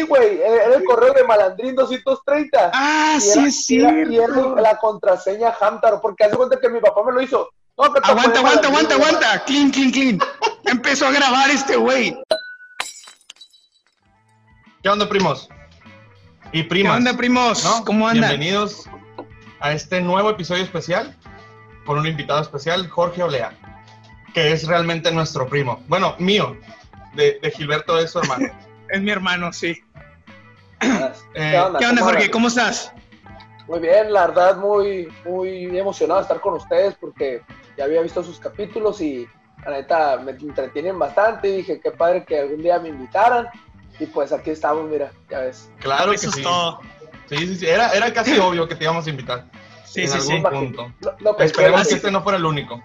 Sí, güey, era el correo de Malandrín 230. Ah, Y sí era- es y era- cierto. Y era la contraseña Hamtaro, porque hace cuenta que mi papá me lo hizo. No, Aguanta, aguanta, aguanta, aguanta. Clean, clean, clean. Empezó a grabar este güey. ¿Qué onda, primos? Y ¿Qué primas. onda, primos? ¿no? ¿Cómo andan? Bienvenidos a este nuevo episodio especial con un invitado especial, Jorge Olea, que es realmente nuestro primo. Bueno, mío. De, de Gilberto es su hermano. Es mi hermano, sí. Eh, ¿Qué onda, ¿Cómo Jorge? ¿Cómo estás? Muy bien, la verdad, muy, muy emocionado de estar con ustedes porque ya había visto sus capítulos y la neta me entretienen bastante y dije qué padre que algún día me invitaran y pues aquí estamos, mira, ya ves. claro que Eso sí. es todo. Sí, sí, sí. Era, era casi obvio que te íbamos a invitar. Sí, en sí, algún sí. punto. Pensé, Esperemos así- que este no fuera el único.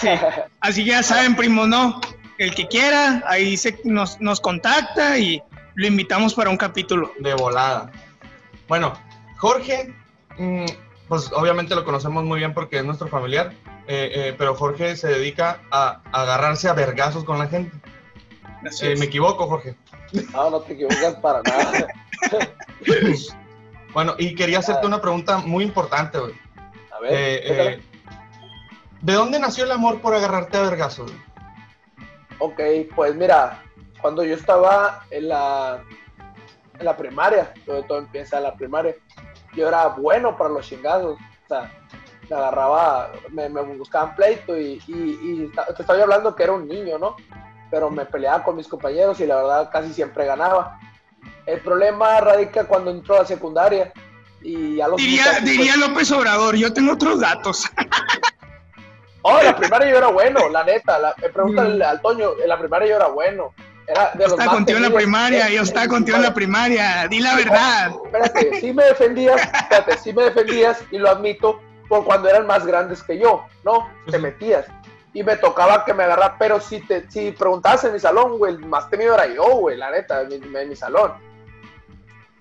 Sí. Así que ya saben, primo, ¿no? El que quiera, ahí se, nos, nos contacta y lo invitamos para un capítulo. De volada. Bueno, Jorge, mm, pues obviamente lo conocemos muy bien porque es nuestro familiar, eh, eh, pero Jorge se dedica a, a agarrarse a vergazos con la gente. Así Eh, es. me equivoco, Jorge. No, no te equivocas para nada. Bueno, y quería hacerte una pregunta muy importante, güey. A ver, Eh, eh, ¿De dónde nació el amor por agarrarte a vergazos? Ok, pues mira, cuando yo estaba en la, en la primaria, todo, todo empieza en la primaria, yo era bueno para los chingados. O sea, me agarraba, me, me buscaban pleito y, y, y ta- te estoy hablando que era un niño, ¿no? Pero me peleaba con mis compañeros y la verdad casi siempre ganaba. El problema radica cuando entró a la secundaria y a los Diría, muchachos, pues, diría López Obrador, yo tengo otros datos. Oh, en la primaria yo era bueno, la neta. La, pregúntale al Toño, en la primaria yo era bueno. Era de Yo estaba contigo en la primaria, yo estaba contigo en la primaria, di la verdad. Espérate, sí me defendías, espérate, sí me defendías y lo admito por cuando eran más grandes que yo, ¿no? Te metías. Y me tocaba que me agarrara, pero si te si preguntabas en mi salón, güey, el más temido era yo, güey, la neta, en mi, en mi salón.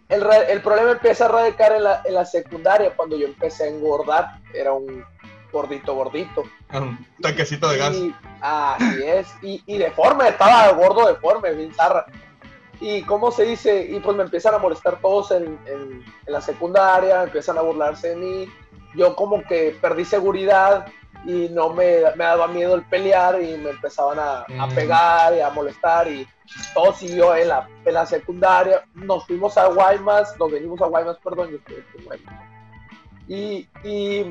El, el problema empieza a radicar en la, en la secundaria cuando yo empecé a engordar. Era un gordito, gordito. Un tanquecito de gas. Y, así es. Y, y deforme, estaba gordo deforme, bien zarra. Y cómo se dice, y pues me empiezan a molestar todos en, en- en la secundaria, empiezan a burlarse de mí. Yo como que perdí seguridad y no me, me daba miedo el pelear y me empezaban a, a Mm. pegar y a molestar y todo siguió en la, en la secundaria. Nos fuimos a Guaymas, nos venimos a Guaymas, perdón, yo estoy en Guaymas. Y,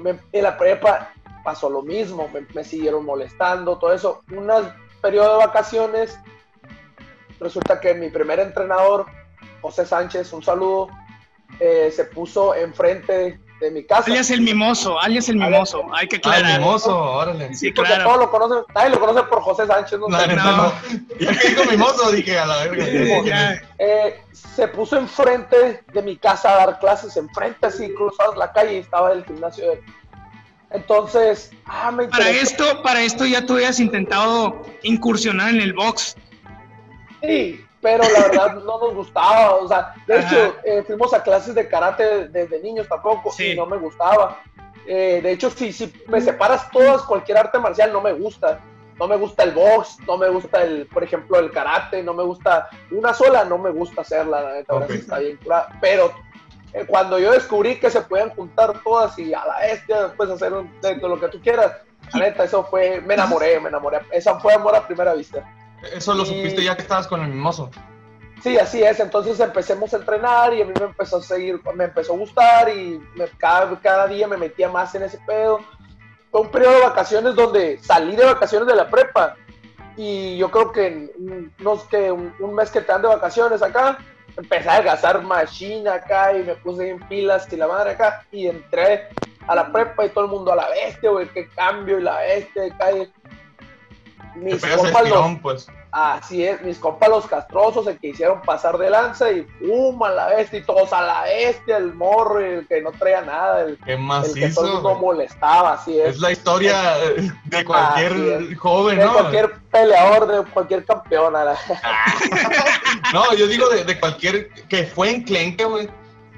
me- en la prepa pasó lo mismo, me, me siguieron molestando, todo eso. Un periodo de vacaciones, resulta que mi primer entrenador, José Sánchez, un saludo, eh, se puso enfrente de mi casa. Alias el mimoso, alias el mimoso, hay que Ah, el aclarar. mimoso, órale. Sí, porque claro. todos lo conocen, nadie lo conoce por José Sánchez, no, No, No. no. Ya que dijo mimoso, dije a la verga. Eh, se puso enfrente de mi casa a dar clases, enfrente así, cruzados la calle y estaba el gimnasio de él. Entonces, ah, me Para esto, para esto ya tú habías intentado incursionar en el box. Sí, pero la verdad no nos gustaba. O sea, de Ajá. hecho, eh, fuimos a clases de karate desde niños tampoco Sí. y no me gustaba. Eh, de hecho, si, si me separas todas, cualquier arte marcial no me gusta. No me gusta el box, no me gusta el, por ejemplo, el karate, no me gusta una sola, no me gusta hacerla, la neta, ahora Ok. sí está bien curada. Pero eh, cuando yo descubrí que se pueden juntar todas y a la bestia, después hacer un, de, de lo que tú quieras, la neta, eso fue, me enamoré, me enamoré. Esa fue amor a primera vista. Eso lo Y- supiste ya que estabas con el mimoso. Sí, así es. Entonces empecemos a entrenar y a mí me empezó a seguir, me empezó a gustar y me- cada, cada día me metía más en ese pedo. Fue un periodo de vacaciones donde salí de vacaciones de la prepa y yo creo que en un- unos que un, un mes que te dan de vacaciones acá, empecé a gastar machine acá y me puse en pilas y la madre acá y entré a la prepa y todo el mundo a la bestia, güey, qué cambio y la bestia acá. y Te Mis el compas los- pues. Así es, mis compas los castrosos se quisieron pasar de lanza y pum, a la bestia, y todos a la bestia, el morro, el que no traía nada, el, Qué el que todo el güey. molestaba, así es. Es la historia de cualquier joven, de ¿no? cualquier peleador, de cualquier campeón. a la- No, yo digo de, de cualquier que fue enclenque, güey.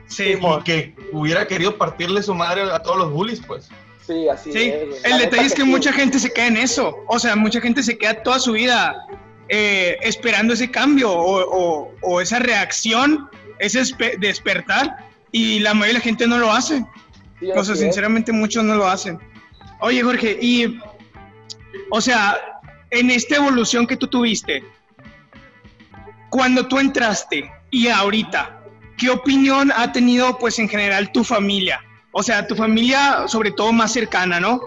Sí, Y que hubiera querido partirle su madre a todos los bullies, pues. Sí, así sí. es. El detalle es que mucha gente se queda en eso. O sea, mucha gente se queda toda su vida eh, esperando ese cambio o, o- o esa reacción ese despertar y la mayoría de la gente no lo hace. o sea, sinceramente muchos no lo hacen. Oye, Jorge, y, o sea, en esta evolución que tú tuviste, cuando tú entraste y ahorita, ¿qué opinión ha tenido, pues, en general tu familia? O sea, tu familia, sobre todo más cercana, ¿no?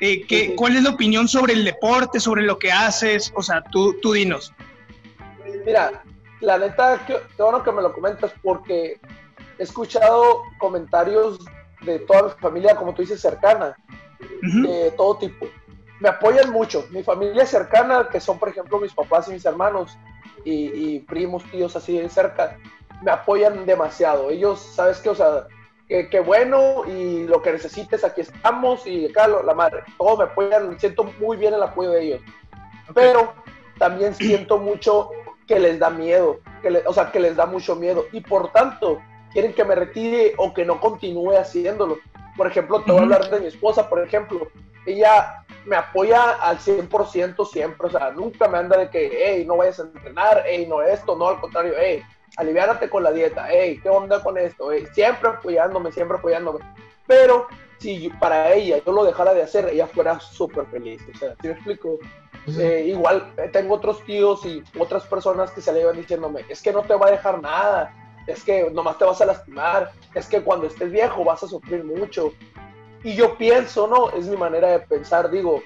Eh, ¿qué, ¿Cuál es la opinión sobre el deporte, sobre lo que haces? O sea, tú, tú dinos. Mira, la neta, qué, bueno que me lo comentas porque he escuchado comentarios de toda mi familia, como tú dices, cercana, de todo tipo. Me apoyan mucho. Mi familia cercana, que son, por ejemplo, mis papás y mis hermanos, y, primos, tíos así de cerca, me apoyan demasiado. Ellos, ¿sabes qué? O sea, que, bueno y lo que necesites, aquí estamos y acá la madre, todos me apoyan, siento muy bien el apoyo de ellos. Pero también siento mucho que les da miedo, que o sea, que les da mucho miedo y por tanto quieren que me retire o que no continúe haciéndolo. Por ejemplo, te voy a hablar de mi esposa, por ejemplo, ella me apoya al 100% siempre, o sea, nunca me anda de que, hey, no vayas a entrenar, hey, no esto, no, al contrario, hey, aliviárate con la dieta, hey, ¿qué onda con esto? siempre apoyándome, siempre apoyándome. Pero si para ella yo lo dejara de hacer, ella fuera súper feliz. O sea, ¿sí me explico? Eh, igual eh, tengo otros tíos y otras personas que se le iban diciéndome, es que no te va a dejar nada, es que nomás te vas a lastimar, es que cuando estés viejo vas a sufrir mucho. Y yo pienso, ¿no? Es mi manera de pensar, digo,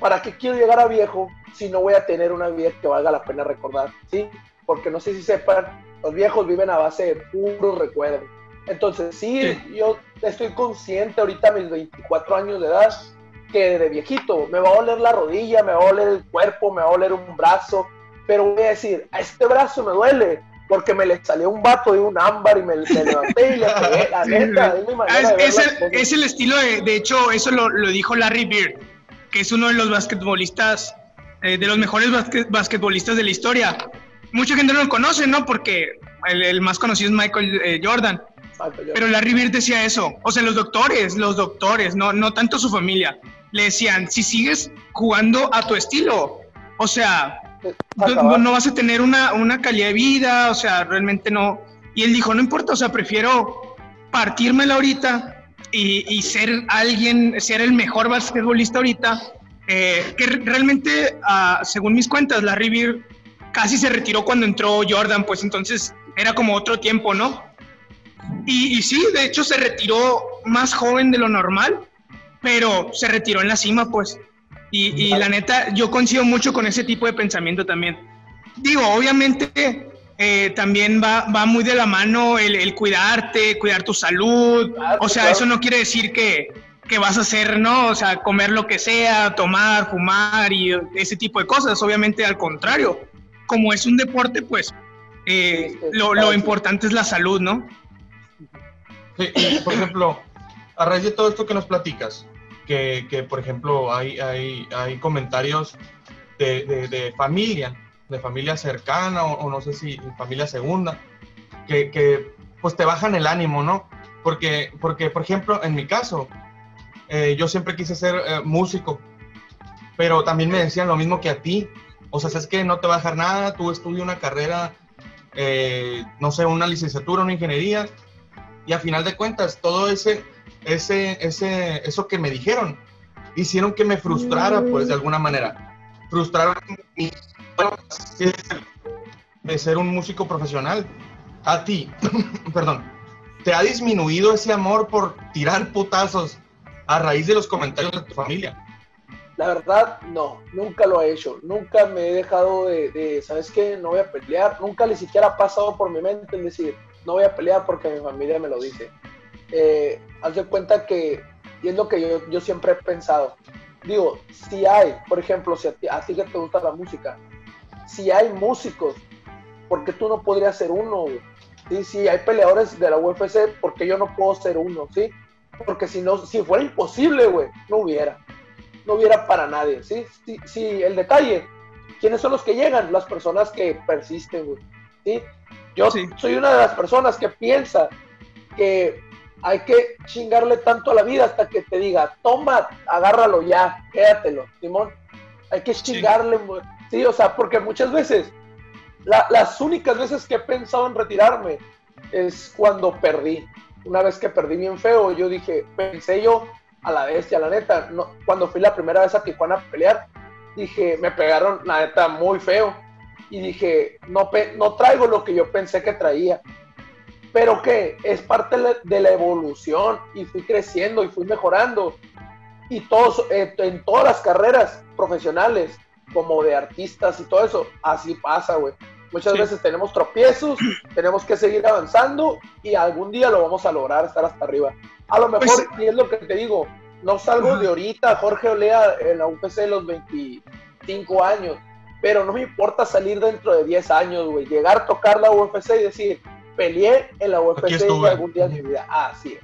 ¿para qué quiero llegar a viejo si no voy a tener una vida que valga la pena recordar? ¿Sí? Porque no sé si sepan, los viejos viven a base de puros recuerdos. Entonces, sí, yo estoy consciente ahorita a mis 24 años de edad que de viejito me va a oler la rodilla, me va a oler el cuerpo, me va a oler un brazo, pero voy a decir, a este brazo me duele porque me le salió un vato de un ámbar y me, levanté y le pegué, la neta, es mi manera de es, el, es el estilo de, de hecho, eso lo, lo, dijo Larry Bird, que es uno de los basquetbolistas, eh, de los mejores basquetbolistas de la historia. Mucha gente no lo conoce, ¿no? Porque el, el más conocido es Michael eh, Jordan. Pero Larry Bird decía eso. O sea, los doctores, los doctores, no, no tanto su familia, le decían, si sigues jugando a tu estilo, o sea, no, vas a tener una, una, calidad de vida, o sea, realmente no. Y él dijo, no importa, o sea, prefiero partírmela ahorita y, y ser alguien, ser el mejor basquetbolista ahorita, eh, que realmente, uh, según mis cuentas, Larry Bird casi se retiró cuando entró Jordan, pues entonces era como otro tiempo, ¿no? Y, y sí, de hecho se retiró más joven de lo normal, pero se retiró en la cima, pues. Y, la neta, yo coincido mucho con ese tipo de pensamiento también. Digo, obviamente eh, también va, va muy de la mano el, cuidarte, cuidar tu salud. o sea, eso no quiere decir que, que, vas a hacer, ¿no? O sea, comer lo que sea, tomar, fumar y ese tipo de cosas. Obviamente, al contrario. Como es un deporte, pues eh, lo, lo importante es la salud, ¿no? Sí, por ejemplo, a raíz de todo esto que nos platicas, que, que por ejemplo hay, hay, hay comentarios de, de, familia, de familia cercana o, no sé si familia segunda, que, que, pues te bajan el ánimo, ¿no? Porque, porque por ejemplo, en mi caso, eh, yo siempre quise ser eh, músico, pero también me decían lo mismo que a ti. O sea, es que no te va a dejar nada, tú estudias una carrera, eh, no sé, una licenciatura, una ingeniería, y a final de cuentas, todo ese, ese, ese, eso que me dijeron, hicieron que me frustrara, pues, de alguna manera. Frustraron mi de ser un músico profesional. A ti, perdón, ¿te ha disminuido ese amor por tirar putazos a raíz de los comentarios de tu familia? La verdad, no, nunca lo he hecho. Nunca me he dejado de, de, ¿sabes qué? No voy a pelear. Nunca ni siquiera ha pasado por mi mente el decir, no voy a pelear porque mi familia me lo dice. Eh, haz de cuenta que, y es lo que yo, yo, siempre he pensado, digo, si hay, por ejemplo, si a ti, que te gusta la música, si hay músicos, ¿por qué tú no podrías ser uno? ¿Sí? Si hay peleadores de la UFC, ¿por qué yo no puedo ser uno? ¿Sí? Porque si, no, si fuera imposible, güey, no hubiera. No hubiera para nadie, ¿sí? Sí, sí, el detalle, ¿quiénes son los que llegan? Las personas que persisten, güey, ¿sí? Yo soy una de las personas que piensa que hay que chingarle tanto a la vida hasta que te diga, toma, agárralo ya, quédatelo, Simón. Hay que chingarle, sí. o sea, porque muchas veces las únicas veces que he pensado en retirarme es cuando perdí. Una vez que perdí bien feo, yo dije, pensé yo a la bestia, la neta, no, cuando fui la primera vez a Tijuana a pelear, dije, me pegaron la neta muy feo. Y dije, no, no traigo lo que yo pensé que traía. Pero que es parte de la evolución y fui creciendo y fui mejorando. Y todos, eh, en todas las carreras profesionales, como de artistas y todo eso, así pasa, güey. Muchas veces tenemos tropiezos, tenemos que seguir avanzando y algún día lo vamos a lograr estar hasta arriba. A lo mejor, pues y es lo que te digo, no salgo de ahorita, Jorge Olea en la UFC de los 25 años, pero no me importa salir dentro de 10 años, güey. Llegar a tocar la UFC y decir, peleé en la UFC y algún día de mi vida. Ah, sí.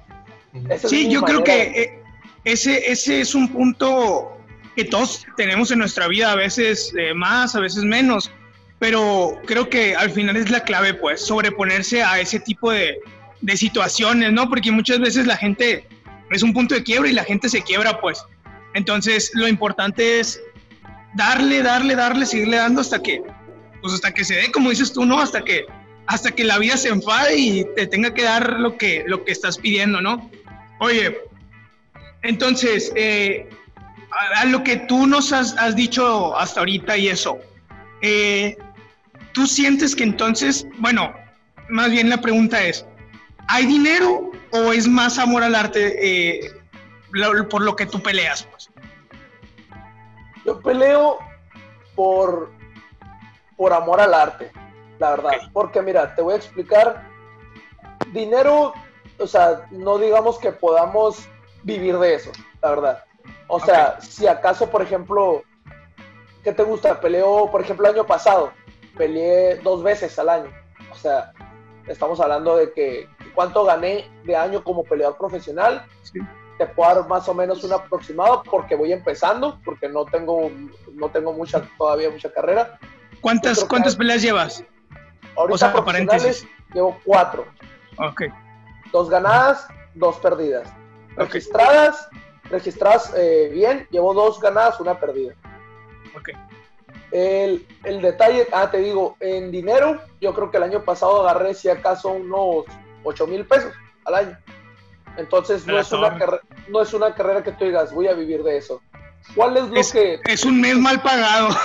sí, yo creo que eh, ese, ese es un punto que todos tenemos en nuestra vida, a veces eh, más, a veces menos, pero creo que al final es la clave, pues, sobreponerse a ese tipo de, de situaciones, ¿no? Porque muchas veces la gente es un punto de quiebra y la gente se quiebra, pues. Entonces, lo importante es darle, darle, darle, seguirle dando hasta que, pues hasta que se dé, como dices tú, ¿no? Hasta que, hasta que la vida se enfade y te tenga que dar lo que, lo que estás pidiendo, ¿no? Oye, entonces, eh, a, lo que tú nos has, dicho hasta ahorita y eso, eh, ¿tú sientes que entonces, bueno, más bien la pregunta es, ¿hay dinero o es más amor al arte eh, por lo que tú peleas? Pues? Yo peleo por, por amor al arte, la verdad. Porque mira, te voy a explicar. Dinero, o sea, no digamos que podamos vivir de eso, la verdad. O sea, si acaso, por ejemplo, ¿qué te gusta? Peleo, por ejemplo, el año pasado, peleé dos veces al año. O sea, estamos hablando de que cuánto gané de año como peleador profesional. Te puedo dar más o menos un aproximado porque voy empezando, porque no tengo, no tengo mucha, todavía mucha carrera. ¿Cuántas, ¿cuántas peleas llevas? Ahorita o sea, profesionales llevo cuatro. Ok. Dos ganadas, dos perdidas. Registradas, registradas eh, bien, llevo dos ganadas, una perdida. Ok. El, el, detalle, ah, te digo, en dinero, yo creo que el año pasado agarré si acaso unos 8 mil pesos al año. Entonces no es, una no es una carrera que tú digas, voy a vivir de eso. ¿Cuál es lo que...? Es un mes mal pagado.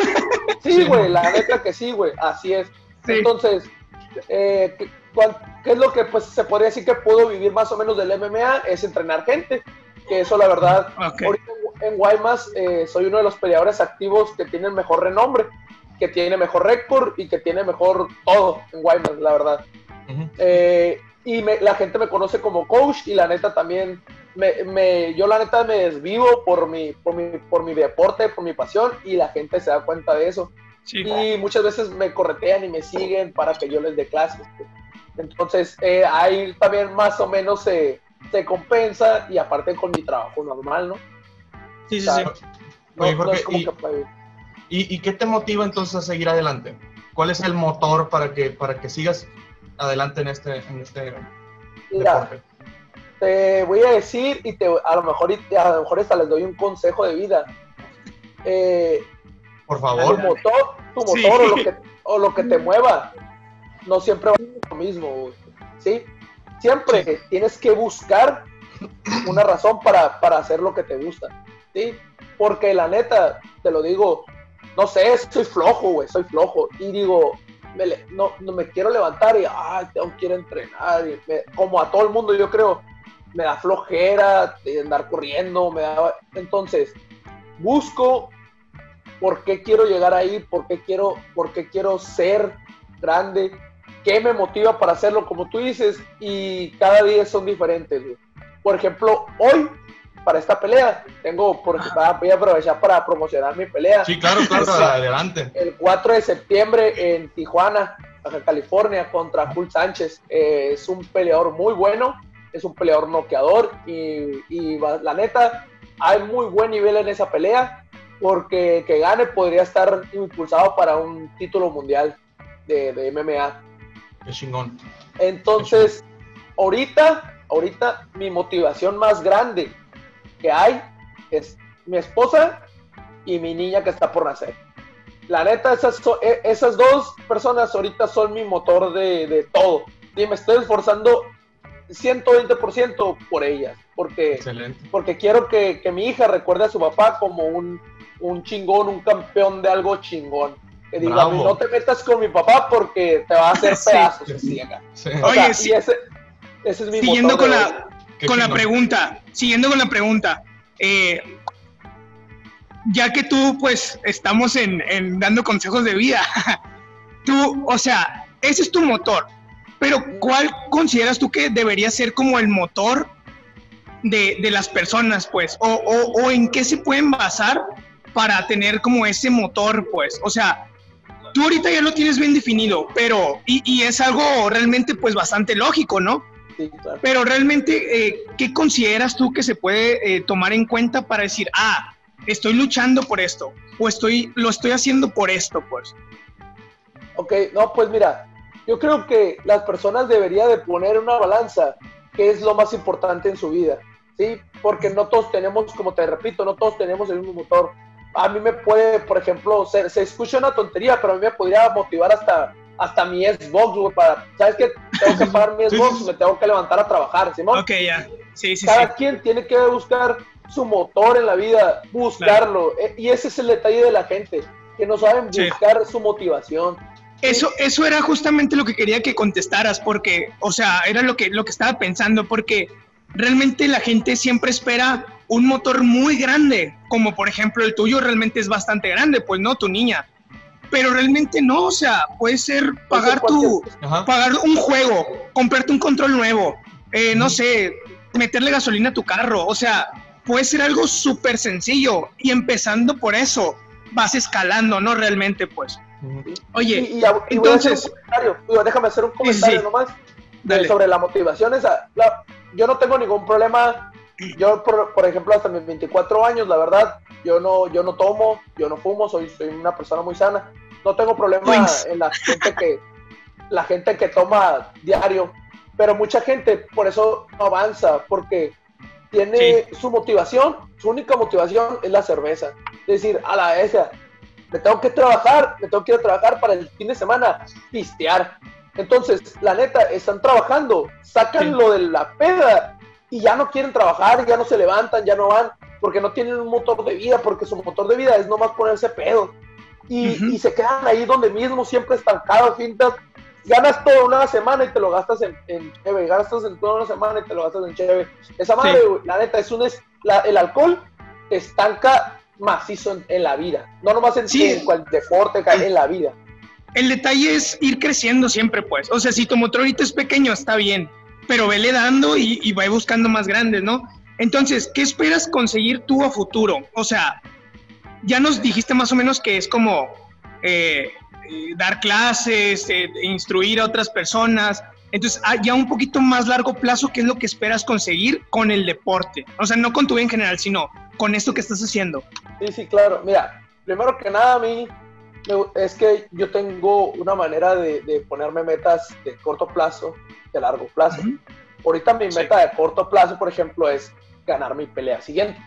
Sí, güey, la neta que sí, güey, así es. Entonces, eh, ¿qué, es lo que pues se podría decir que puedo vivir más o menos del MMA? Es entrenar gente, que eso la verdad, ahorita en Guaymas eh, soy uno de los peleadores activos que tiene mejor renombre, que tiene mejor récord y que tiene mejor todo en Guaymas, la verdad. eh, y la gente me conoce como coach y la neta también, me, yo la neta me desvivo por mi, por, mi, por mi deporte, por mi pasión y la gente se da cuenta de eso. Y muchas veces me corretean y me siguen para que yo les dé clases. Entonces, eh, ahí también más o menos se, se, compensa y aparte con mi trabajo normal, ¿no? Sí, sí, sí. y, y, qué te motiva entonces a seguir adelante? ¿Cuál es el motor para que, para que sigas adelante en este, en este Mira, Te voy a decir y te, a lo mejor a lo mejor hasta les doy un consejo de vida. Eh, Por favor. Tu motor, tu motor o, lo que, o lo que te mueva no siempre va a ser lo mismo. ¿sí? Siempre tienes que buscar una razón para, para hacer lo que te gusta. ¿sí? Porque la neta, te lo digo, no sé, soy flojo, güey, soy flojo. Y digo, no, me quiero levantar y, ay, tengo quiero entrenar. como a todo el mundo, yo creo, me da flojera de andar corriendo, me da... Entonces, busco por qué quiero llegar ahí, por qué quiero, por qué quiero ser grande, qué me motiva para hacerlo, como tú dices, y cada día son diferentes. Por ejemplo, hoy para esta pelea. Tengo, por, voy a aprovechar para promocionar mi pelea. Sí, claro, claro, adelante. El 4 de septiembre en Tijuana, California, contra Jul Sánchez. Eh, es un peleador muy bueno, es un peleador noqueador y, y, la neta, hay muy buen nivel en esa pelea porque que gane podría estar impulsado para un título mundial de, de MMA. Qué chingón. Entonces, ahorita, ahorita mi motivación más grande que hay es mi esposa y mi niña que está por nacer. La neta, esas, e, esas dos personas ahorita son mi motor de, de todo. Y me estoy esforzando 120% por ellas, porque, porque quiero que, que, mi hija recuerde a su papá como un, un chingón, un campeón de algo chingón. Que diga, no te metas con mi papá porque te va a hacer pedazos. Sí. Oye, sí. ese, ese, es mi Siguiendo con la, con la pregunta, siguiendo con la pregunta, eh, ya que tú, pues, estamos en, en dando consejos de vida, tú, o sea, ese es tu motor, pero ¿cuál consideras tú que debería ser como el motor de, de las personas, pues? O, o, o, en qué se pueden basar para tener como ese motor, pues? O sea, tú ahorita ya lo tienes bien definido, pero, y, y es algo realmente, pues, bastante lógico, ¿no? Sí, claro. Pero realmente, eh, ¿qué consideras tú que se puede eh, tomar en cuenta para decir, ah, estoy luchando por esto, o estoy, lo estoy haciendo por esto, pues? Ok, no, pues mira, yo creo que las personas deberían de poner una balanza, que es lo más importante en su vida, ¿sí? Porque no todos tenemos, como te repito, no todos tenemos el mismo motor. A mí me puede, por ejemplo, se, se escucha una tontería, pero a mí me podría motivar hasta, hasta mi Xbox, güey, para, ¿sabes qué? Tengo que pagar mi Xbox, me tengo que levantar a trabajar, ¿sí? Ok, ya. Sí, sí, Cada quien tiene que buscar su motor en la vida, buscarlo. E, y ese es el detalle de la gente, que no saben buscar su motivación. Eso, eso era justamente lo que quería que contestaras, porque, o sea, era lo que, lo que estaba pensando, porque realmente la gente siempre espera un motor muy grande, como por ejemplo el tuyo realmente es bastante grande, pues no, tu niña. Pero realmente no, o sea, puede ser pagar tu, pagar un juego, comprarte un control nuevo, eh, no sé, meterle gasolina a tu carro, o sea, puede ser algo súper sencillo y empezando por eso vas escalando, ¿no? Realmente, pues. Oye, entonces... déjame hacer un comentario nomás sobre la motivación. Esa, yo no tengo ningún problema. Yo, por, ejemplo, hasta mis 24 años, la verdad, yo no, yo no tomo, yo no fumo, soy, soy una persona muy sana. No tengo problema en la gente que la gente que toma diario, pero mucha gente por eso no avanza, porque tiene su motivación, su única motivación es la cerveza. Es decir, a la esa, me tengo que trabajar, me tengo que ir a trabajar para el fin de semana, pistear. Entonces, la neta, están trabajando, sacan lo de la peda y ya no quieren trabajar, ya no se levantan, ya no van, porque no tienen un motor de vida, porque su motor de vida es nomás ponerse pedo. Y, y se quedan ahí donde mismo, siempre estancados, fintas, ganas toda una semana y te lo gastas en, en cheve, gastas en toda una semana y te lo gastas en cheve. Esa madre, la neta, es un es, el alcohol estanca macizo en, la vida, no nomás en, en cual deporte, en la vida. El detalle es ir creciendo siempre, pues. O sea, si tu motor ahorita es pequeño, está bien, pero vele dando y, y va buscando más grandes, ¿no? Entonces, ¿qué esperas conseguir tú a futuro? O sea, ya nos dijiste más o menos que es como eh, dar clases, eh, instruir a otras personas. Entonces, ah, ya un poquito más largo plazo, ¿qué es lo que esperas conseguir con el deporte? O sea, no con tu vida en general, sino con esto que estás haciendo. Sí, sí, claro. Mira, primero que nada, a mí es que yo tengo una manera de, ponerme metas de corto plazo, de largo plazo. Ahorita mi meta de corto plazo, por ejemplo, es ganar mi pelea siguiente.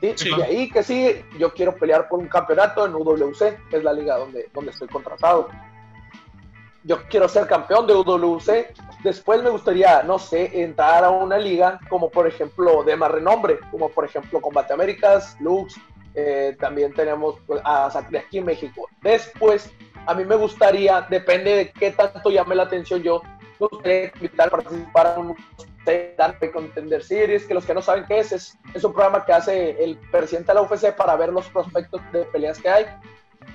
¿Sí? Y ahí que sí, yo quiero pelear por un campeonato en UWC, que es la liga donde, donde estoy contratado. Yo quiero ser campeón de UWC. Después me gustaría, no sé, entrar a una liga como por ejemplo de más renombre, como por ejemplo Combate Américas, Lux, eh, también tenemos pues, a Sacri aquí en México. Después, a mí me gustaría, depende de qué tanto llame la atención yo, me gustaría invitar a participar en un Darme Contender Series, que los que no saben qué es, es, es un programa que hace el presidente de la UFC para ver los prospectos de peleas que hay,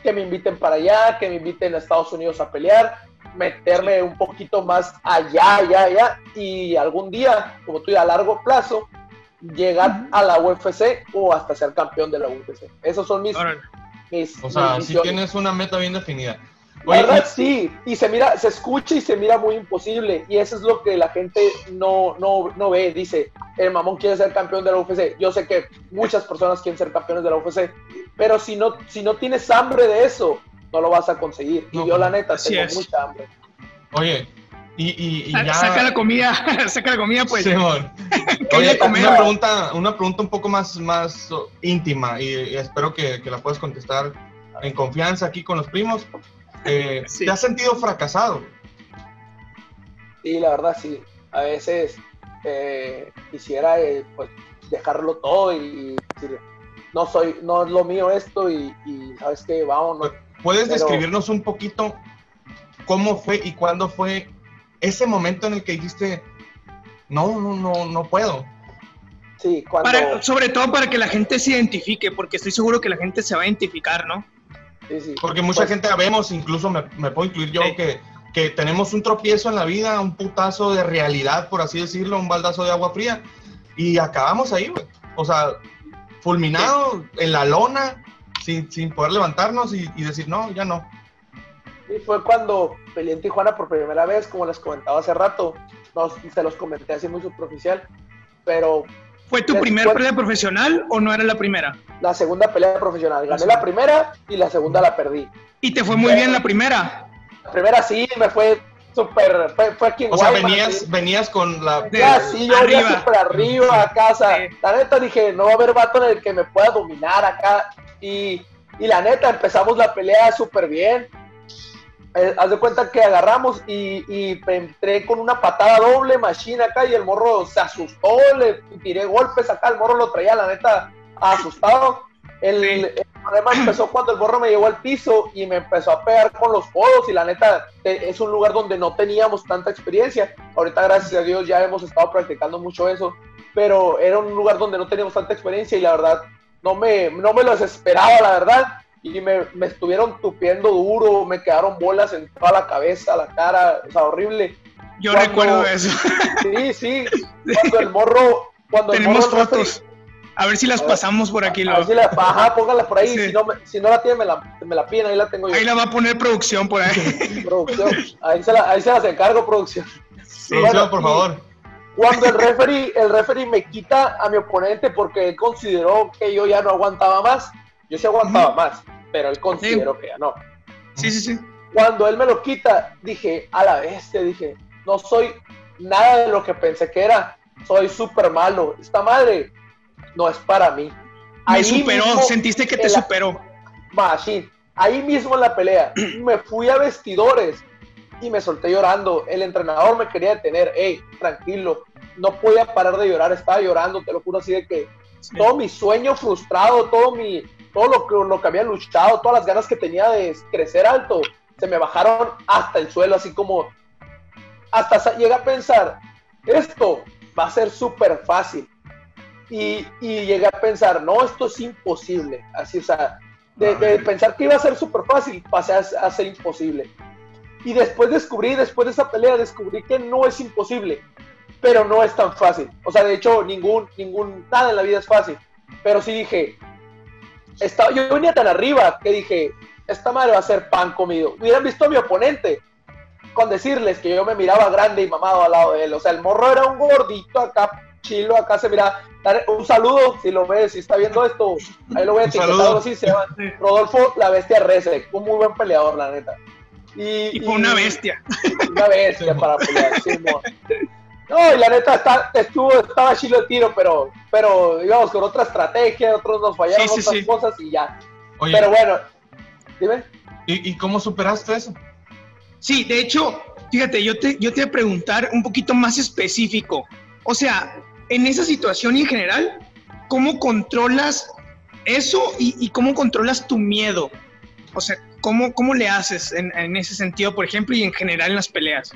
que me inviten para allá, que me inviten a Estados Unidos a pelear, meterme un poquito más allá, allá, allá, y algún día, como tú a largo plazo, llegar a la UFC o hasta ser campeón de la UFC. Esos son mis... mis o sea, si tienes una meta bien definida. La verdad, sí, y se mira, se escucha y se mira muy imposible, y eso es lo que la gente no, no, no ve. Dice, el mamón quiere ser campeón de la UFC. Yo sé que muchas personas quieren ser campeones de la UFC, pero si no, si no tienes hambre de eso, no lo vas a conseguir. y yo, la neta, tengo mucha hambre. Oye, y, y, ya... Saca la comida, saca la comida, pues. Simón. Oye, una pregunta, una pregunta un poco más, más íntima, y, espero que, que la puedas contestar en confianza aquí con los primos, eh, ¿te has sentido fracasado? Sí, la verdad sí. A veces eh, quisiera eh, pues, dejarlo todo y, decir, no soy, no es lo mío esto y, sabes que vamos. ¿Puedes describirnos un poquito cómo fue y cuándo fue ese momento en el que dijiste, no, no, no, no puedo? Sí, cuando... sobre todo para que la gente se identifique, porque estoy seguro que la gente se va a identificar, ¿no? Sí, sí. Porque mucha pues gente vemos, incluso me, puedo incluir yo, que, que tenemos un tropiezo en la vida, un putazo de realidad, por así decirlo, un baldazo de agua fría, y acabamos ahí, güey. O sea, fulminado en la lona, sin, sin poder levantarnos y, y, decir, no, ya no. Y fue cuando peleé en Tijuana por primera vez, como les comentaba hace rato, no, se los comenté así muy superficial, pero... ¿Fue tu primera pelea profesional o no era la primera? La segunda pelea profesional. Gané la primera y la segunda la perdí. ¿Y te fue muy bien la primera? La primera sí, me fue súper, fue, fue aquí O sea, venías, venías con la... Ya, sí, yo arriba. venía súper arriba a casa. La neta dije, no va a haber vato en el que me pueda dominar acá. Y, y la neta, empezamos la pelea súper bien. Eh, haz de cuenta que agarramos y, y, entré con una patada doble, machine acá, y el morro se asustó, le tiré golpes acá, el morro lo traía, la neta, asustado. El, problema empezó cuando el morro me llegó al piso y me empezó a pegar con los codos y la neta es un lugar donde no teníamos tanta experiencia. Ahorita gracias a Dios ya hemos estado practicando mucho eso, pero era un lugar donde no teníamos tanta experiencia y la verdad no me, no me lo esperaba, la verdad y me, me, estuvieron tupiendo duro, me quedaron bolas en toda la cabeza, la cara, o sea, horrible. Yo recuerdo eso. Sí, sí, cuando el morro... Cuando Tenemos fotos. a ver si las pasamos por aquí. A ver si la, ajá, pónganla por ahí. Si, no, si no la tienen, me la, me la piden, ahí la tengo yo. Ahí la va a poner producción por ahí. producción. Ahí se, la, ahí se las encargo, producción. producción, por favor. Cuando el referee, el referee me quita a mi oponente porque él consideró que yo ya no aguantaba más, yo sí aguantaba más, pero él consideró que ya no. Sí, sí, sí. Cuando él me lo quita, dije, a la bestia, dije, no soy nada de lo que pensé que era. Soy súper malo. Esta madre no es para mí. Me superó, sentiste que te superó. Machine. Ahí mismo en la pelea, me fui a vestidores y me solté llorando. El entrenador me quería detener. Hey, tranquilo. No podía parar de llorar, estaba llorando, te lo juro así de que todo mi sueño frustrado, todo mi, todo lo que, lo que había luchado, todas las ganas que tenía de crecer alto, se me bajaron hasta el suelo, así como hasta llegué a pensar, esto va a ser súper fácil. Y, y, llegué a pensar, no, esto es imposible. Así, o sea, de, pensar que iba a ser súper fácil, pasé a, ser imposible. Y después descubrí, después de esa pelea, descubrí que no es imposible, pero no es tan fácil. O sea, de hecho, ningún, ningún, nada en la vida es fácil. Pero sí dije, estaba, yo venía tan arriba que dije, esta madre va a ser pan comido. Hubieran visto a mi oponente con decirles que yo me miraba grande y mamado al lado de él. O sea, el morro era un gordito acá, chilo, acá se mira. Un saludo, si lo ves, si está viendo esto, ahí lo voy a etiquetar así, se llama Rodolfo la Bestia Reze, un muy buen peleador, la neta. Y, fue una bestia. Una bestia para pelear, sí, no, y la neta está, estuvo, estaba chilo el tiro, pero, pero digamos con otra estrategia, otros nos fallaron otras cosas y ya. pero bueno, dime. ¿Y, cómo superaste eso? Sí, de hecho, fíjate, yo te, yo te voy a preguntar un poquito más específico. O sea, en esa situación y en general, ¿cómo controlas eso y, cómo controlas tu miedo? O sea, ¿cómo, cómo le haces en, en, ese sentido, por ejemplo, y en general en las peleas?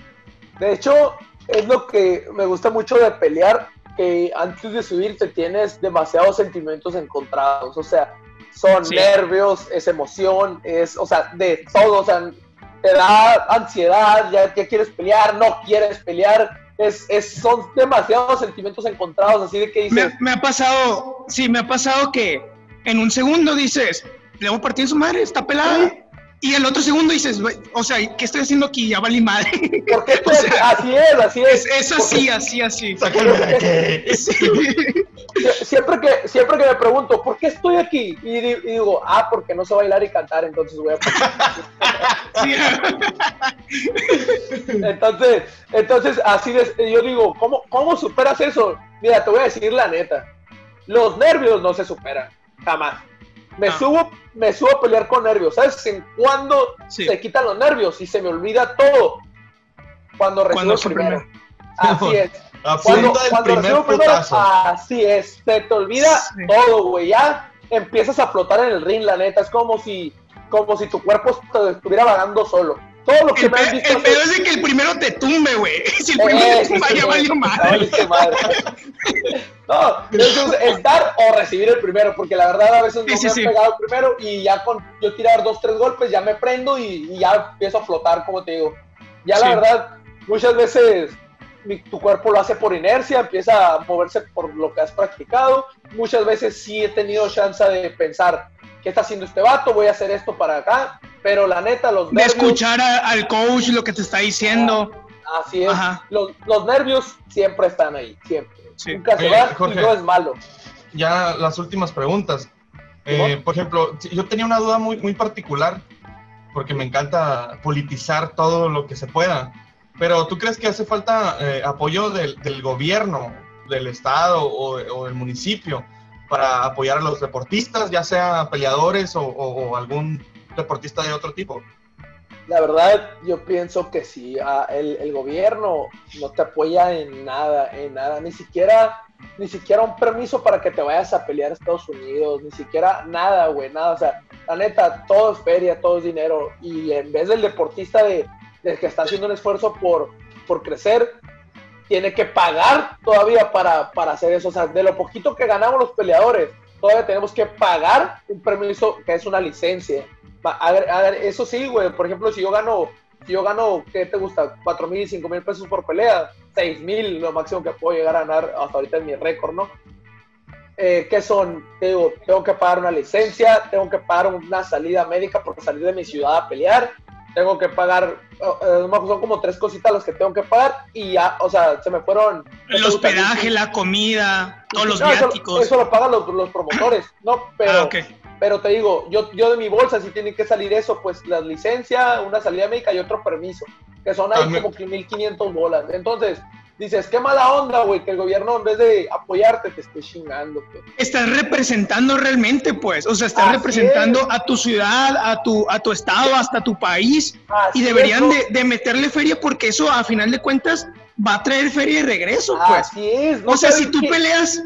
De hecho, es lo que me gusta mucho de pelear, que antes de subirte tienes demasiados sentimientos encontrados, o sea, son nervios, es emoción, es, o sea, de todo, o sea, te da ansiedad, ya, quieres pelear, no quieres pelear, es, es, son demasiados sentimientos encontrados, así de que dices... Me, ha pasado, sí, me ha pasado que en un segundo dices, le voy a partir su madre, está pelada. Y el otro segundo dices, o sea, ¿qué estoy haciendo aquí? Ya valí madre. ¿Por qué así es, así es. Es, así, así, así. Siempre que, siempre que me pregunto, ¿por qué estoy aquí? Y, digo, ah, porque no sé bailar y cantar, entonces voy a... entonces, entonces, así de, yo digo, ¿cómo, ¿cómo superas eso? Mira, te voy a decir la neta. Los nervios no se superan, jamás Me subo, me subo a pelear con nervios. ¿Sabes en cuándo Sí. se quitan los nervios y se me olvida todo? Cuando recibo Cuando el primero. primer- Así es. A Cuando, punto del cuando primer recibo primero, así es. Se te olvida Sí. todo, güey. Ya empiezas a flotar en el ring, la neta. Es como si, como si tu cuerpo te estuviera vagando solo. Todo lo que El, me han visto el es que el primero te tumbe, güey. Si el Eh, primero te sí, tumba, ya valió madre. No, entonces es dar o recibir el primero, porque la verdad a veces Sí, no sí, me han sí. pegado el primero y ya con yo tirar dos, tres golpes ya me prendo y, y ya empiezo a flotar, como te digo. Ya la verdad, muchas veces mi- tu cuerpo lo hace por inercia, empieza a moverse por lo que has practicado. Muchas veces sí he tenido chance de pensar, ¿qué está haciendo este vato? Voy a hacer esto para acá. Pero la neta, los De nervios... escuchar a- al coach lo que te está diciendo. Así es. Ajá. Los, los nervios siempre están ahí, siempre. Sí. Nunca se va Jorge. y no es malo. ya las últimas preguntas. Eh, por ejemplo, yo tenía una duda muy, muy particular, porque me encanta politizar todo lo que se pueda, pero ¿tú crees que hace falta eh, apoyo del, del gobierno, del estado o, o del municipio para apoyar a los deportistas, ya sea peleadores o, o- o algún deportista de otro tipo? La verdad, yo pienso que sí. ah, el, gobierno no te apoya en nada, en nada. Ni siquiera, ni siquiera un permiso para que te vayas a pelear a Estados Unidos. Ni siquiera nada, güey, nada. O sea, la neta, todo es feria, todo es dinero. Y en vez del deportista de, del que está haciendo un esfuerzo por, por crecer, tiene que pagar todavía para, para hacer eso. O sea, de lo poquito que ganamos los peleadores, todavía tenemos que pagar un permiso que es una licencia. Eso sí, güey. Por ejemplo, si yo gano, si yo gano, ¿qué te gusta? ¿4 mil, 5 mil pesos por pelea? 6 mil, lo máximo que puedo llegar a ganar hasta ahorita en mi récord, ¿no? Eh, ¿Qué son? Te digo, tengo que pagar una licencia, tengo que pagar una salida médica por salir de mi ciudad a pelear, tengo que pagar, eh, son como tres cositas las que tengo que pagar y ya, o sea, se me fueron... El hospedaje, la comida, todos los No, eso- viáticos. Eso, lo pagan los, los promotores, ¿no? Pero, ah, ok. Pero te digo, yo, yo de mi bolsa sí tiene que salir eso, pues la licencia, una salida médica y otro permiso, que son ahí También- como que 1500 bolas. Entonces, dices, qué mala onda, güey, que el gobierno en vez de apoyarte te esté chingando, pues. Estás representando realmente, pues. O sea, estás Así representando es. a tu ciudad, a tu, a tu estado, hasta tu país. Así Y deberían de, de meterle feria porque eso, a final de cuentas, va a traer feria de regreso, pues. Así es. ¿no o sea, si tú peleas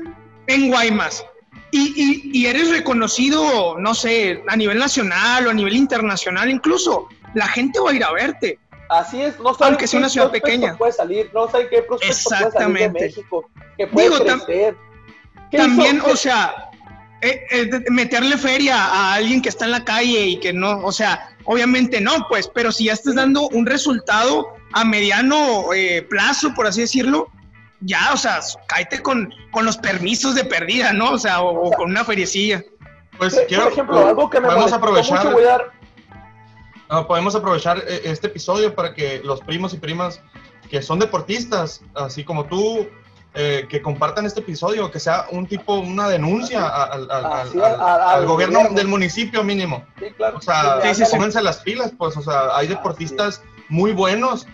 en Guaymas y, y- y eres reconocido, no sé, a nivel nacional o a nivel internacional incluso, la gente va a ir a verte. Así es, no saben Aunque sea una ciudad pequeña. puede salir, no saben qué prospecto puede salir de Exactamente. México, que puede Digo, tam- crecer. ¿Qué También, hizo? o sea, eh, eh, meterle feria a alguien que está en la calle y que no, o sea, obviamente no, pues, pero si ya estás dando un resultado a mediano eh, plazo, por así decirlo, ya, o sea, cáete con, con los permisos de perdida, ¿no? O sea, o, o con una feriecilla. Pues Por quiero, ejemplo, algo que me podemos aprovechar, mucho, voy a dar- ah, podemos aprovechar eh, este episodio para que los primos y primas que son deportistas, así como tú, eh, que compartan este episodio, que sea un tipo, una denuncia al, al- al- al- gobierno, gobierno. del municipio mínimo. Sí, claro. O sea, sí, sí. pónganse las pilas, pues, o sea, hay deportistas muy buenos,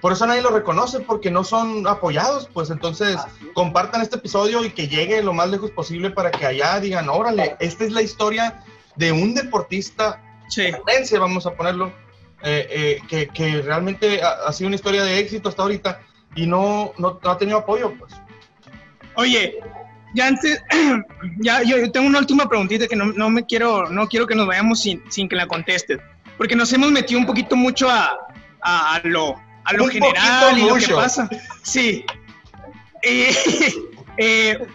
por eso nadie lo reconoce, porque no son apoyados, pues, entonces, Así es. compartan este episodio y que llegue lo más lejos posible para que allá digan, órale, esta es la historia de un deportista Sí. vamos a ponerlo, eh, eh, que, que realmente ha, ha sido una historia de éxito hasta ahorita y no, no, no ha tenido apoyo, pues. Oye, ya antes, ya yo, yo tengo una última preguntita que no, no me quiero, no quiero que nos vayamos sin, sin que la contestes, porque nos hemos metido un poquito mucho a, a, a lo, a lo Un general y lo que pasa. Sí. Eh, eh,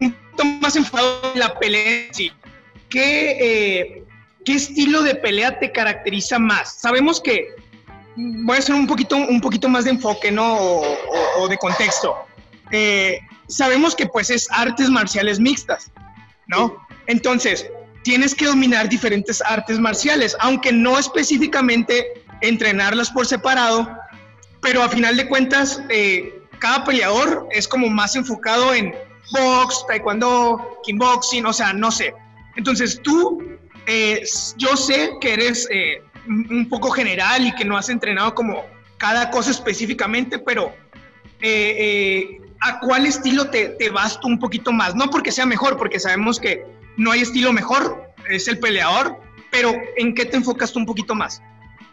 un poquito más enfocado en la pelea sí. ¿Qué, eh, ¿Qué estilo de pelea te caracteriza más? Sabemos que voy a hacer un poquito, un poquito más de enfoque, ¿no? O, o- o de contexto. Eh, sabemos que pues es artes marciales mixtas, ¿no? Entonces, tienes que dominar diferentes artes marciales, aunque no específicamente entrenarlas por separado, pero a final de cuentas, eh, cada peleador es como más enfocado en box, taekwondo, kickboxing, o sea, no sé. Entonces tú, eh, yo sé que eres eh, un poco general y que no has entrenado como cada cosa específicamente, pero ¿a cuál estilo te, te vas tú un poquito más? No porque sea mejor, porque sabemos que no hay estilo mejor, es el peleador, pero ¿en qué te enfocas tú un poquito más?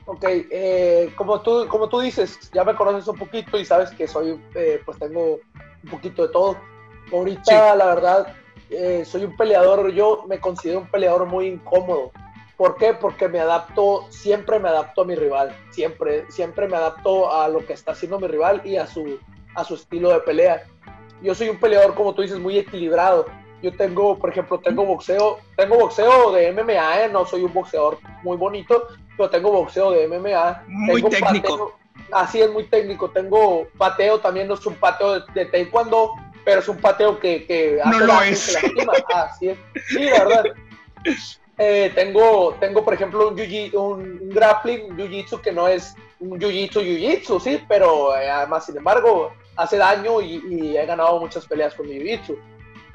Ok, eh, como, tú, como tú dices, ya me conoces un poquito y sabes que soy, eh, pues tengo un poquito de todo. Ahorita, la verdad, eh, soy un peleador, yo me considero un peleador muy incómodo. ¿Por qué? Porque me adapto, siempre me adapto a mi rival, siempre, siempre me adapto a lo que está haciendo mi rival y a su, a su estilo de pelea. Yo soy un peleador, como tú dices, muy equilibrado. Yo tengo, por ejemplo, tengo boxeo, tengo boxeo de MMA, no soy un boxeador muy bonito, pero tengo boxeo de MMA. Muy técnico. así es, muy técnico. Tengo pateo, también no es un pateo de, taekwondo, pero es un pateo que, que no lo es. Así es. Sí, la verdad. Eh, tengo, tengo, por ejemplo, un, un, grappling, un jiu-jitsu que no es un jiu-jitsu, jiu-jitsu, sí, pero eh, además, sin embargo, hace daño y, he ganado muchas peleas con mi jiu-jitsu.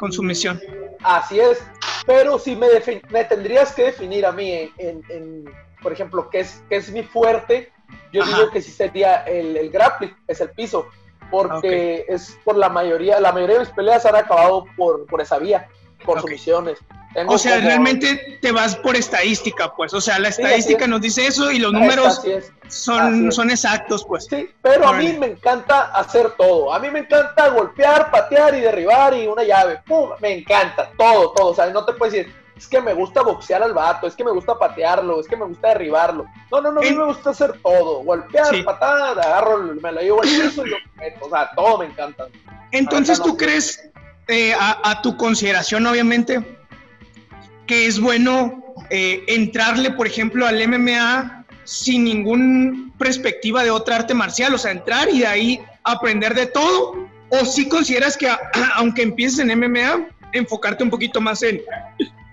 Con su misión. Así es, pero si me, me tendrías que definir a mí en por ejemplo, ¿qué es, qué es mi fuerte? Yo digo que sí sería el, el grappling, es el piso, porque es por la mayoría, la mayoría de mis peleas han acabado por, por esa vía, por sumisiones. o sea, realmente te vas por estadística, pues. O sea, la estadística nos dice eso y los números son, son exactos, pues. Sí, pero a mí me encanta hacer todo. A mí me encanta golpear, patear y derribar y una llave. ¡Pum! Me encanta todo, todo. O sea, no te puedes decir, es que me gusta boxear al vato, es que me gusta patearlo, es que me gusta derribarlo. No, no, no, a mí me gusta hacer todo. Golpear, patada, agarro, me lo llevo al piso y lo meto. O sea, todo me encanta. Entonces, ¿tú crees, eh, a, tu consideración, obviamente, que es bueno eh, entrarle, por ejemplo, al MMA sin ninguna perspectiva de otra arte marcial? O sea, entrar y de ahí aprender de todo. ¿O si consideras que, aunque empieces en MMA, enfocarte un poquito más en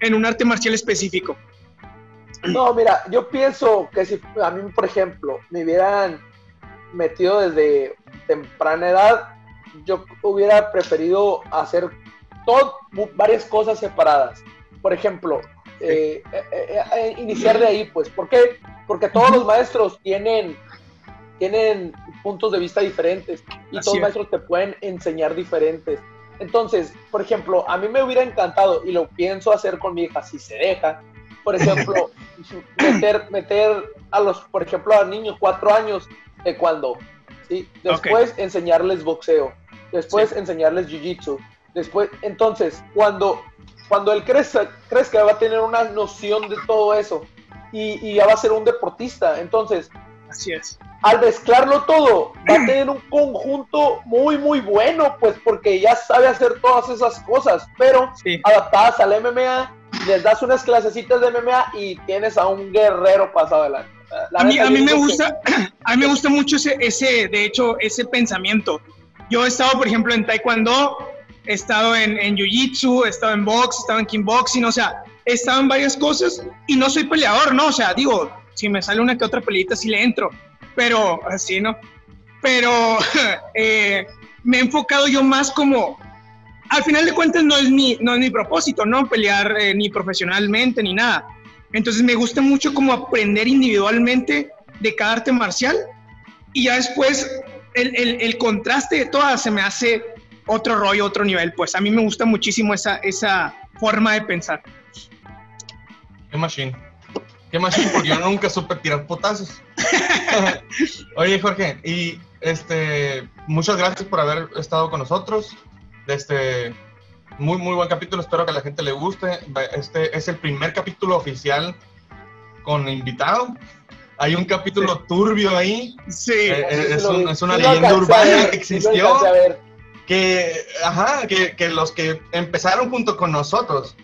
en un arte marcial específico? No, mira, yo pienso que si a mí, por ejemplo, me hubieran metido desde temprana edad, yo hubiera preferido hacer todo, varias cosas separadas. Por ejemplo, eh, eh, eh, iniciar de ahí, pues. ¿Por qué? Porque todos los maestros tienen, tienen puntos de vista diferentes y todos los maestros te pueden enseñar diferentes. Entonces, por ejemplo, a mí me hubiera encantado, y lo pienso hacer con mi hija si se deja, por ejemplo, meter, meter a los, por ejemplo, a niños cuatro años de cuando, ¿sí? Después enseñarles boxeo, después enseñarles jiu-jitsu, después, entonces, cuando, cuando él crezca, crezca, va a tener una noción de todo eso y, y ya va a ser un deportista. Entonces, Así es al mezclarlo todo, va a tener un conjunto muy, muy bueno, pues porque ya sabe hacer todas esas cosas, pero adaptadas al MMA, les das unas clasecitas de MMA y tienes a un guerrero pasado adelante. a mí, a mí me gusta, a mí me gusta mucho ese, ese, de hecho, ese pensamiento. Yo he estado, por ejemplo, en Taekwondo, he estado en, en Jiu-Jitsu, he estado en box, he estado en kickboxing, o sea, he estado en varias cosas y no soy peleador, ¿no? O sea, digo, si me sale una que otra peleita, sí le entro pero así, ¿no? Pero eh, me he enfocado yo más como, al final de cuentas no es mi, no es mi propósito, ¿no? Pelear eh, ni profesionalmente ni nada. Entonces me gusta mucho como aprender individualmente de cada arte marcial y ya después el, el, el contraste de todas se me hace otro rollo, otro nivel. Pues a mí me gusta muchísimo esa, esa forma de pensar. Qué machine. Qué machine, porque yo nunca supe tirar potazos. Oye, Jorge, y este, muchas gracias por haber estado con nosotros. Este, muy, muy buen capítulo. Espero que a la gente le guste. Este es el primer capítulo oficial con invitado. Hay un capítulo turbio ahí. Sí. Eh, eh, es, una leyenda urbana que existió. Que, ajá, que, que los que empezaron junto con nosotros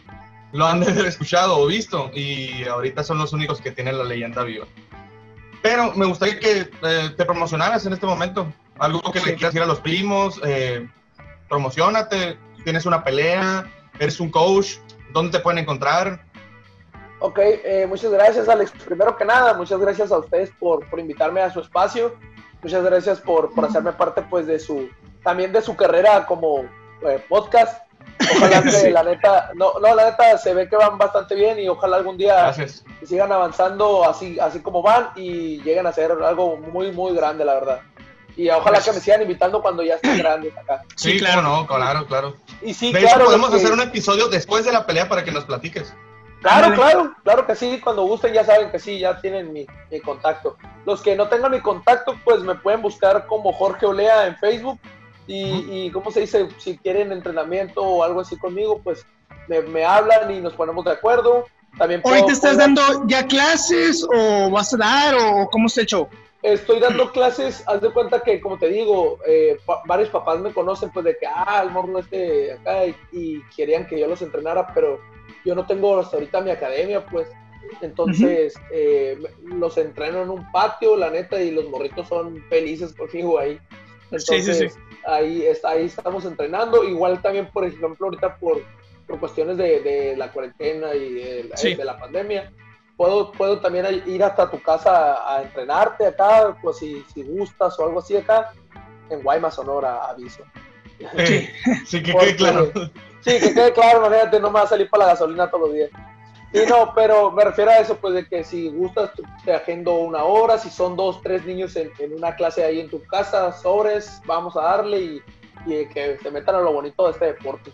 lo han de haber escuchado o visto y ahorita son los únicos que tienen la leyenda viva. Pero me gustaría que eh, te promocionaras en este momento. Algo que le quieras decir a los primos. Eh, promocionate. Tienes una pelea. Eres un coach. ¿Dónde te pueden encontrar? Ok, eh, muchas gracias Alex. Primero que nada, muchas gracias a ustedes por, por invitarme a su espacio. Muchas gracias por, por, hacerme parte pues de su, también de su carrera como eh, podcast. Ojalá que la neta, no, no, la neta se ve que van bastante bien y ojalá algún día sigan avanzando así, así como van y lleguen a ser algo muy, muy grande, la verdad. Y ojalá que me sigan invitando cuando ya estén grandes acá. Sí, claro, no, claro, claro. Y sí, de claro. hecho, podemos que- hacer un episodio después de la pelea para que nos platiques. Claro, claro, claro que sí, cuando gusten ya saben que sí, ya tienen mi, mi contacto. Los que no tengan mi contacto, pues me pueden buscar como Jorge Olea en Facebook y, y ¿cómo se dice? Si quieren entrenamiento o algo así conmigo, pues me, me hablan y nos ponemos de acuerdo. También puedo- ¿Ahorita estás puedo- dando ya clases o vas a dar o cómo el show? Estoy dando clases, haz de cuenta que, como te digo, eh, pa- varios papás me conocen, pues de que, ah, el morro este acá, y, y querían que yo los entrenara, pero yo no tengo hasta ahorita mi academia, pues. Entonces, eh, me- los entreno en un patio, la neta, y los morritos son felices conmigo ahí. Sí, sí, Entonces, sí. Ahí, está, ahí estamos entrenando. Igual también, por ejemplo, ahorita por, por cuestiones de, de la cuarentena y de, la- Sí. de la pandemia, puedo, puedo también ir hasta tu casa a, a entrenarte acá, pues si, si gustas o algo así acá, en Guaymas, Sonora, aviso. Eh, sí, que quede claro. Sí, que quede claro, imagínate, no me va a salir para la gasolina todos los días. Sí, no, pero me refiero a eso, pues de que si gustas, te agendo una hora, si son dos, tres niños en, en una clase ahí en tu casa, sobres, vamos a darle y, y que se metan a lo bonito de este deporte.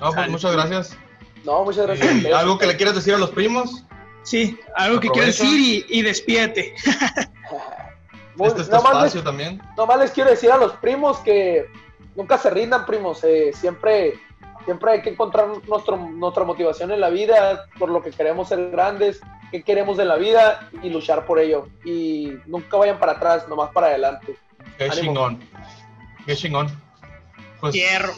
No, pues muchas gracias. No, muchas gracias. ustedes. ¿Algo que le quieras decir a los primos? Sí, algo que quieras decir y, y despídete. Muy- Este es tu espacio les, también. nomás les quiero decir a los primos que nunca se rindan, primos. eh, siempre, siempre hay que encontrar nuestro, nuestra motivación en la vida, por lo que queremos ser grandes, qué queremos de la vida y luchar por ello. Y nunca vayan para atrás, nomás para adelante. Qué Ánimo. chingón. Qué chingón. Pues Hierro.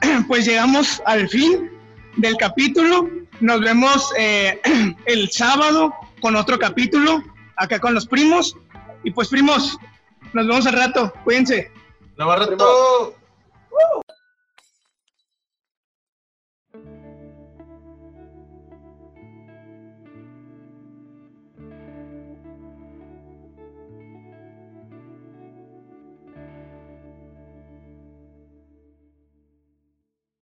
Pues llegamos al fin del capítulo. Nos vemos eh, el sábado con otro capítulo acá con los primos. Y pues primos, nos vemos al rato. Cuídense. Navarrete. Woo!